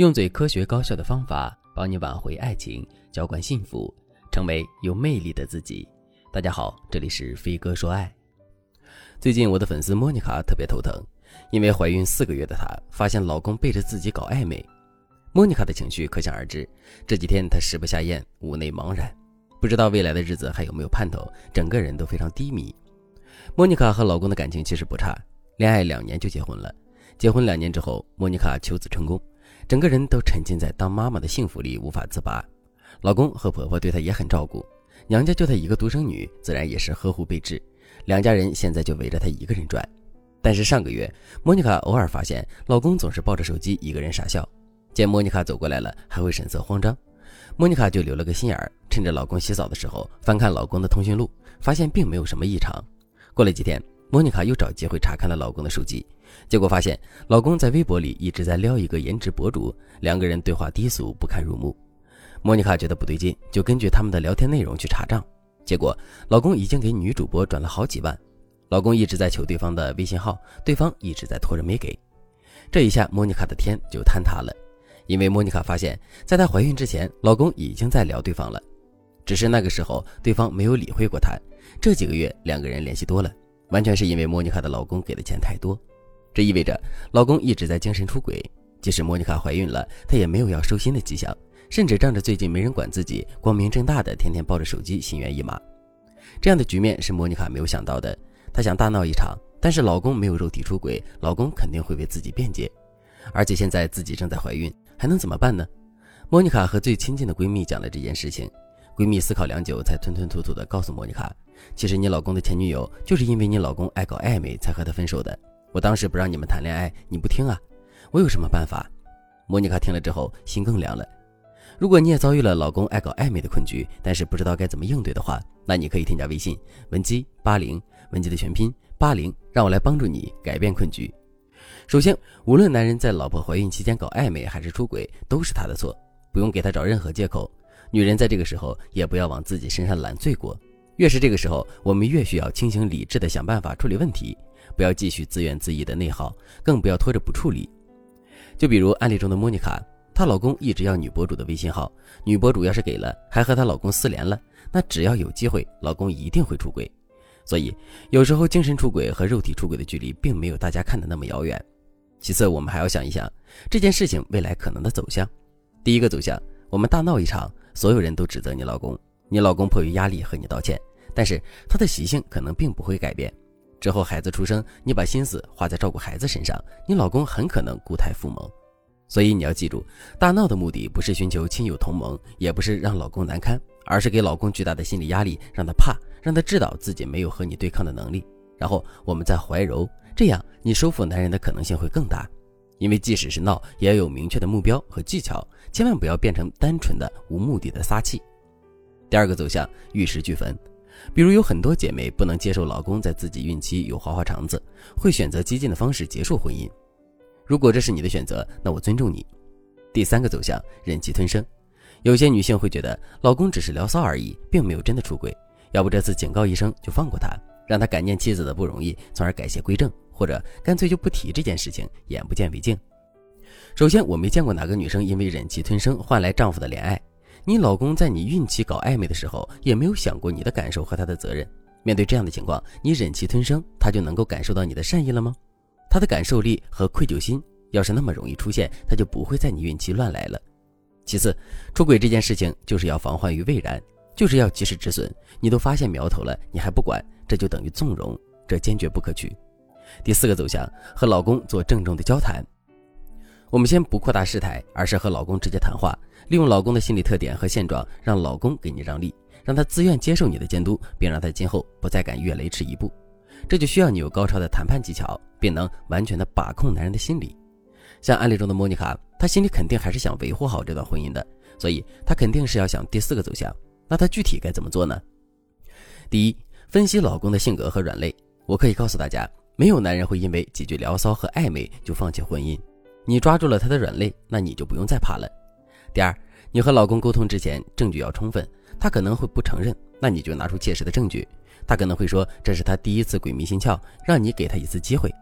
用最科学高效的方法帮你挽回爱情，浇灌幸福，成为有魅力的自己。大家好，这里是飞哥说爱。最近我的粉丝莫妮卡特别头疼，因为怀孕四个月的她发现老公背着自己搞暧昧。莫妮卡的情绪可想而知，这几天她食不下咽，屋内茫然，不知道未来的日子还有没有盼头，整个人都非常低迷。莫妮卡和老公的感情其实不差，恋爱两年就结婚了。结婚两年之后，莫妮卡求子成功。整个人都沉浸在当妈妈的幸福里无法自拔，老公和婆婆对她也很照顾，娘家就她一个独生女，自然也是呵护备至。两家人现在就围着她一个人转。但是上个月，莫妮卡偶尔发现老公总是抱着手机一个人傻笑，见莫妮卡走过来了，还会神色慌张。莫妮卡就留了个心眼儿，趁着老公洗澡的时候翻看老公的通讯录，发现并没有什么异常。过了几天。莫妮卡又找机会查看了老公的手机，结果发现老公在微博里一直在撩一个颜值博主，两个人对话低俗不堪入目。莫妮卡觉得不对劲，就根据他们的聊天内容去查账，结果老公已经给女主播转了好几万。老公一直在求对方的微信号，对方一直在拖着没给。这一下莫妮卡的天就坍塌了，因为莫妮卡发现，在她怀孕之前，老公已经在聊对方了，只是那个时候对方没有理会过她。这几个月两个人联系多了。完全是因为莫妮卡的老公给的钱太多，这意味着老公一直在精神出轨。即使莫妮卡怀孕了，他也没有要收心的迹象，甚至仗着最近没人管自己，光明正大的天天抱着手机心猿意马。这样的局面是莫妮卡没有想到的。她想大闹一场，但是老公没有肉体出轨，老公肯定会为自己辩解。而且现在自己正在怀孕，还能怎么办呢？莫妮卡和最亲近的闺蜜讲了这件事情，闺蜜思考良久，才吞吞吐吐地告诉莫妮卡。其实你老公的前女友就是因为你老公爱搞暧昧才和他分手的。我当时不让你们谈恋爱，你不听啊，我有什么办法？莫妮卡听了之后心更凉了。如果你也遭遇了老公爱搞暧昧的困局，但是不知道该怎么应对的话，那你可以添加微信文姬八零，文姬的全拼八零，让我来帮助你改变困局。首先，无论男人在老婆怀孕期间搞暧昧还是出轨，都是他的错，不用给他找任何借口。女人在这个时候也不要往自己身上揽罪过。越是这个时候，我们越需要清醒理智的想办法处理问题，不要继续自怨自艾的内耗，更不要拖着不处理。就比如案例中的莫妮卡，她老公一直要女博主的微信号，女博主要是给了，还和她老公私联了，那只要有机会，老公一定会出轨。所以有时候精神出轨和肉体出轨的距离并没有大家看的那么遥远。其次，我们还要想一想这件事情未来可能的走向。第一个走向，我们大闹一场，所有人都指责你老公，你老公迫于压力和你道歉。但是他的习性可能并不会改变，之后孩子出生，你把心思花在照顾孩子身上，你老公很可能固态复萌。所以你要记住，大闹的目的不是寻求亲友同盟，也不是让老公难堪，而是给老公巨大的心理压力，让他怕，让他知道自己没有和你对抗的能力。然后我们再怀柔，这样你收服男人的可能性会更大。因为即使是闹，也要有明确的目标和技巧，千万不要变成单纯的无目的的撒气。第二个走向，玉石俱焚。比如有很多姐妹不能接受老公在自己孕期有花花肠子，会选择激进的方式结束婚姻。如果这是你的选择，那我尊重你。第三个走向，忍气吞声。有些女性会觉得老公只是聊骚而已，并没有真的出轨，要不这次警告一声就放过他，让他感念妻子的不容易，从而改邪归正，或者干脆就不提这件事情，眼不见为净。首先，我没见过哪个女生因为忍气吞声换来丈夫的怜爱。你老公在你孕期搞暧昧的时候，也没有想过你的感受和他的责任。面对这样的情况，你忍气吞声，他就能够感受到你的善意了吗？他的感受力和愧疚心要是那么容易出现，他就不会在你孕期乱来了。其次，出轨这件事情就是要防患于未然，就是要及时止损。你都发现苗头了，你还不管，这就等于纵容，这坚决不可取。第四个走向，和老公做郑重的交谈。我们先不扩大事态，而是和老公直接谈话，利用老公的心理特点和现状，让老公给你让利，让他自愿接受你的监督，并让他今后不再敢越雷池一步。这就需要你有高超的谈判技巧，并能完全的把控男人的心理。像案例中的莫妮卡，她心里肯定还是想维护好这段婚姻的，所以她肯定是要想第四个走向。那她具体该怎么做呢？第一，分析老公的性格和软肋。我可以告诉大家，没有男人会因为几句聊骚和暧昧就放弃婚姻。你抓住了他的软肋，那你就不用再怕了。第二，你和老公沟通之前，证据要充分。他可能会不承认，那你就拿出切实的证据。他可能会说这是他第一次鬼迷心窍，让你给他一次机会。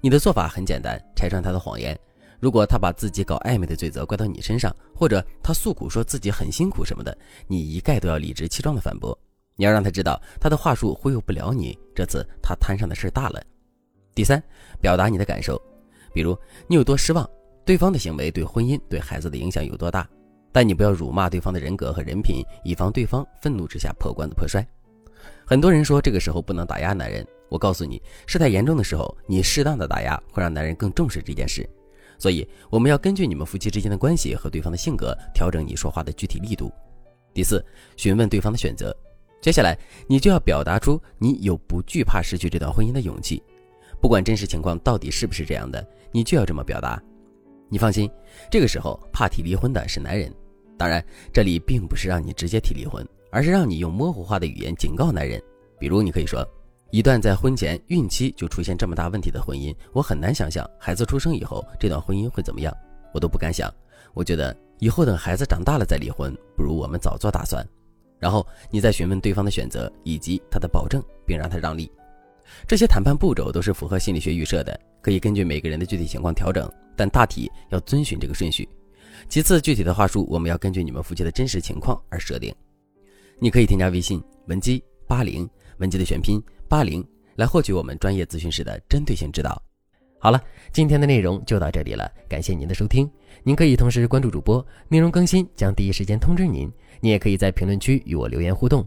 你的做法很简单，拆穿他的谎言。如果他把自己搞暧昧的罪责怪到你身上，或者他诉苦说自己很辛苦什么的，你一概都要理直气壮的反驳。你要让他知道，他的话术忽悠不了你。这次他摊上的事大了。第三，表达你的感受，比如你有多失望，对方的行为对婚姻、对孩子的影响有多大。但你不要辱骂对方的人格和人品，以防对方愤怒之下破罐子破摔。很多人说这个时候不能打压男人，我告诉你，事态严重的时候，你适当的打压会让男人更重视这件事。所以我们要根据你们夫妻之间的关系和对方的性格，调整你说话的具体力度。第四，询问对方的选择。接下来，你就要表达出你有不惧怕失去这段婚姻的勇气，不管真实情况到底是不是这样的，你就要这么表达。你放心，这个时候怕提离婚的是男人。当然，这里并不是让你直接提离婚，而是让你用模糊化的语言警告男人。比如，你可以说：“一段在婚前孕期就出现这么大问题的婚姻，我很难想象孩子出生以后这段婚姻会怎么样，我都不敢想。我觉得以后等孩子长大了再离婚，不如我们早做打算。”然后你再询问对方的选择以及他的保证，并让他让利。这些谈判步骤都是符合心理学预设的，可以根据每个人的具体情况调整，但大体要遵循这个顺序。其次，具体的话术我们要根据你们夫妻的真实情况而设定。你可以添加微信文姬八零，文姬的全拼八零，来获取我们专业咨询师的针对性指导。好了，今天的内容就到这里了，感谢您的收听。您可以同时关注主播，内容更新将第一时间通知您。您也可以在评论区与我留言互动，